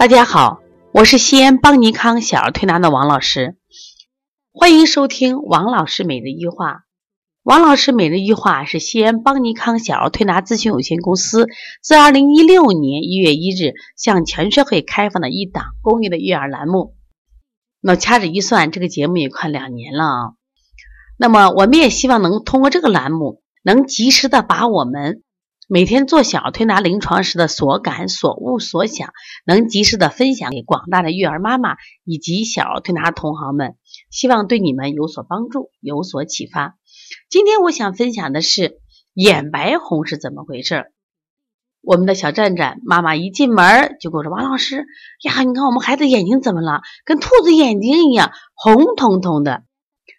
大家好，我是西安邦尼康小儿推拿的王老师，欢迎收听王老师每日一话。王老师每日一话是西安邦尼康小儿推拿咨询有限公司自二零一六年一月一日向全社会开放的一档公益的育儿栏目。那掐指一算，这个节目也快两年了啊。那么我们也希望能通过这个栏目，能及时的把我们。每天做小儿推拿临床时的所感所悟所想，能及时的分享给广大的育儿妈妈以及小儿推拿同行们，希望对你们有所帮助，有所启发。今天我想分享的是眼白红是怎么回事。我们的小战战妈妈一进门就跟我说：“王老师呀，你看我们孩子眼睛怎么了？跟兔子眼睛一样红彤彤的。”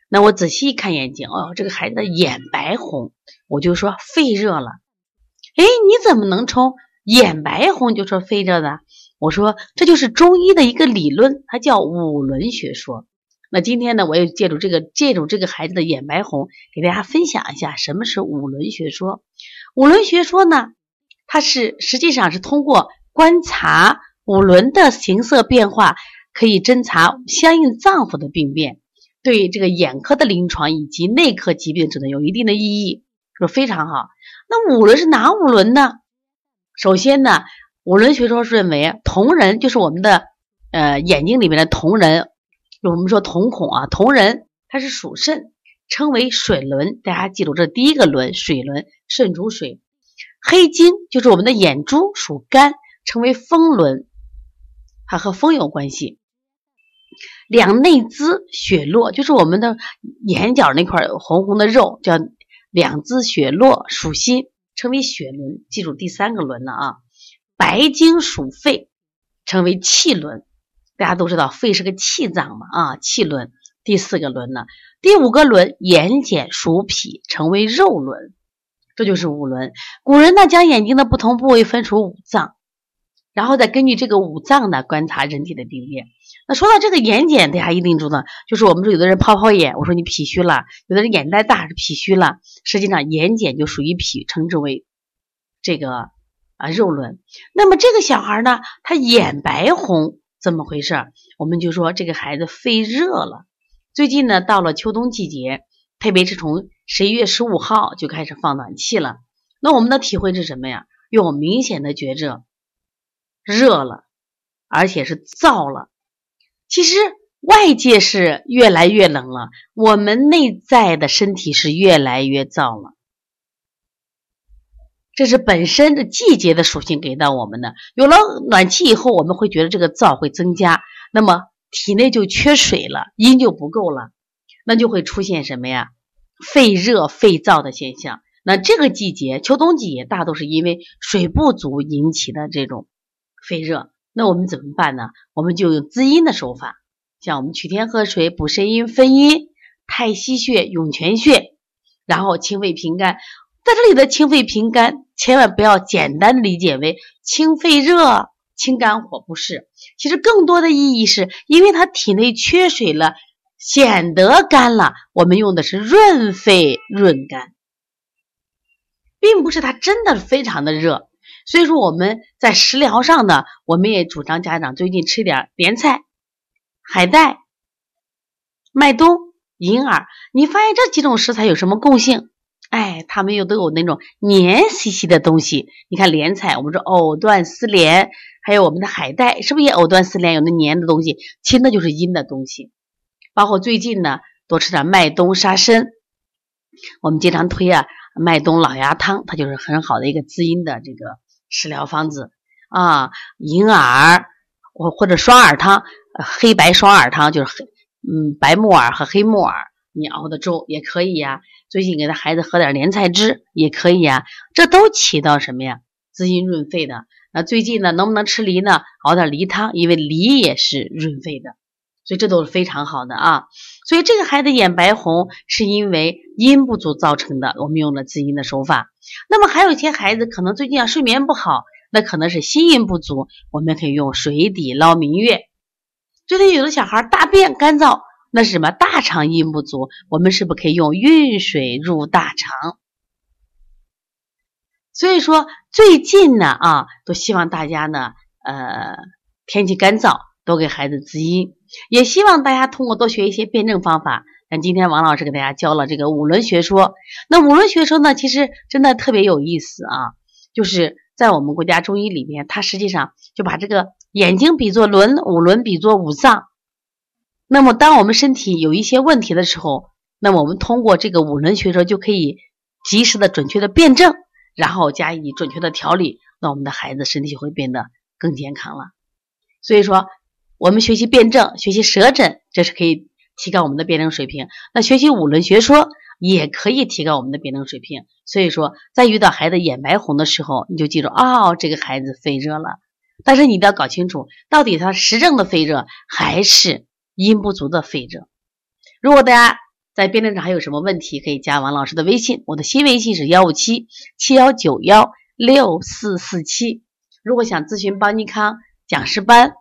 那我仔细一看眼睛，哦，这个孩子的眼白红，我就说肺热了。哎，你怎么能从眼白红就说飞着呢？我说这就是中医的一个理论，它叫五轮学说。那今天呢，我也借助这个借助这个孩子的眼白红，给大家分享一下什么是五轮学说。五轮学说呢，它是实际上是通过观察五轮的形色变化，可以侦查相应脏腑的病变，对这个眼科的临床以及内科疾病指能有一定的意义，说非常好。那五轮是哪五轮呢？首先呢，五轮学说是认为瞳仁就是我们的呃眼睛里面的瞳仁，我们说瞳孔啊，瞳仁它是属肾，称为水轮。大家记住，这第一个轮水轮，肾主水。黑睛就是我们的眼珠，属肝，称为风轮，它和风有关系。两内眦血络就是我们的眼角那块红红的肉，叫。两眦血络属心，称为血轮。记住第三个轮了啊。白经属肺，称为气轮。大家都知道肺是个气脏嘛啊，气轮。第四个轮呢，第五个轮眼睑属脾，成为肉轮。这就是五轮。古人呢将眼睛的不同部位分属五脏，然后再根据这个五脏呢观察人体的病变。那说到这个眼睑，大家一定知道，就是我们说有的人泡泡眼，我说你脾虚了；有的人眼袋大是脾虚了。实际上眼睑就属于脾，称之为这个啊肉轮。那么这个小孩呢，他眼白红，怎么回事？我们就说这个孩子肺热了。最近呢，到了秋冬季节，特别是从十一月十五号就开始放暖气了。那我们的体会是什么呀？有明显的觉着热了，而且是燥了。其实外界是越来越冷了，我们内在的身体是越来越燥了。这是本身的季节的属性给到我们的。有了暖气以后，我们会觉得这个燥会增加，那么体内就缺水了，阴就不够了，那就会出现什么呀？肺热、肺燥的现象。那这个季节，秋冬季节，大都是因为水不足引起的这种肺热。那我们怎么办呢？我们就用滋阴的手法，像我们取天河水补肾阴分阴，太溪穴、涌泉穴，然后清肺平肝。在这里的清肺平肝，千万不要简单理解为清肺热、清肝火，不是。其实更多的意义是因为他体内缺水了，显得干了。我们用的是润肺润肝，并不是他真的非常的热。所以说我们在食疗上呢，我们也主张家长最近吃点莲菜、海带、麦冬、银耳。你发现这几种食材有什么共性？哎，它们又都有那种黏兮兮的东西。你看莲菜，我们说藕断丝连，还有我们的海带，是不是也藕断丝连？有那黏的东西，其实就是阴的东西。包括最近呢，多吃点麦冬沙参，我们经常推啊，麦冬老鸭汤，它就是很好的一个滋阴的这个。食疗方子啊，银耳或或者双耳汤，黑白双耳汤就是黑嗯白木耳和黑木耳，你熬的粥也可以呀。最近给他孩子喝点莲菜汁也可以呀，这都起到什么呀？滋阴润肺的。那最近呢，能不能吃梨呢？熬点梨汤，因为梨也是润肺的，所以这都是非常好的啊。所以这个孩子眼白红是因为阴不足造成的，我们用了滋阴的手法。那么还有一些孩子可能最近啊睡眠不好，那可能是心阴不足，我们可以用水底捞明月。最近有的小孩大便干燥，那是什么？大肠阴不足，我们是不是可以用运水入大肠？所以说最近呢啊，都希望大家呢呃天气干燥，多给孩子滋阴。也希望大家通过多学一些辩证方法。那今天王老师给大家教了这个五轮学说，那五轮学说呢，其实真的特别有意思啊。就是在我们国家中医里面，它实际上就把这个眼睛比作轮，五轮比作五脏。那么，当我们身体有一些问题的时候，那么我们通过这个五轮学说就可以及时的、准确的辩证，然后加以准确的调理，那我们的孩子身体就会变得更健康了。所以说，我们学习辩证、学习舌诊，这是可以。提高我们的辩证水平，那学习五轮学说也可以提高我们的辩证水平。所以说，在遇到孩子眼白红的时候，你就记住哦，这个孩子肺热了。但是你一定要搞清楚，到底他实证的肺热还是阴不足的肺热。如果大家在辩证上还有什么问题，可以加王老师的微信，我的新微信是幺五七七幺九幺六四四七。如果想咨询邦尼康讲师班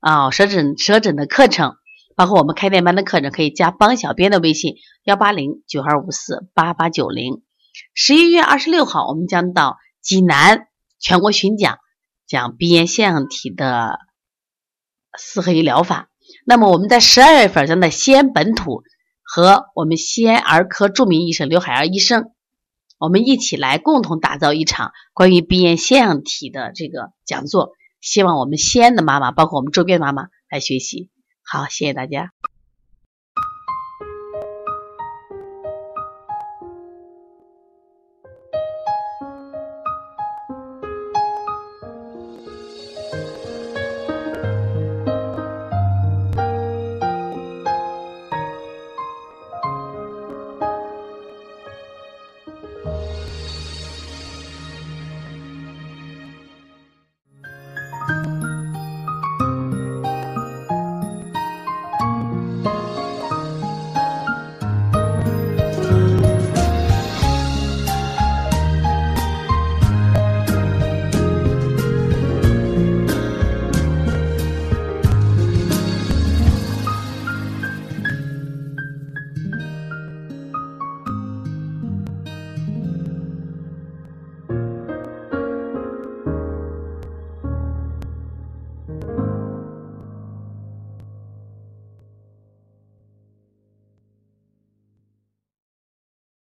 啊舌诊舌诊的课程。包括我们开店班的课程，可以加帮小编的微信幺八零九二五四八八九零。十一月二十六号，我们将到济南全国巡讲，讲鼻炎腺样体的四合一疗法。那么我们在十二月份将在西安本土和我们西安儿科著名医生刘海儿医生，我们一起来共同打造一场关于鼻炎腺样体的这个讲座。希望我们西安的妈妈，包括我们周边妈妈来学习。好，谢谢大家。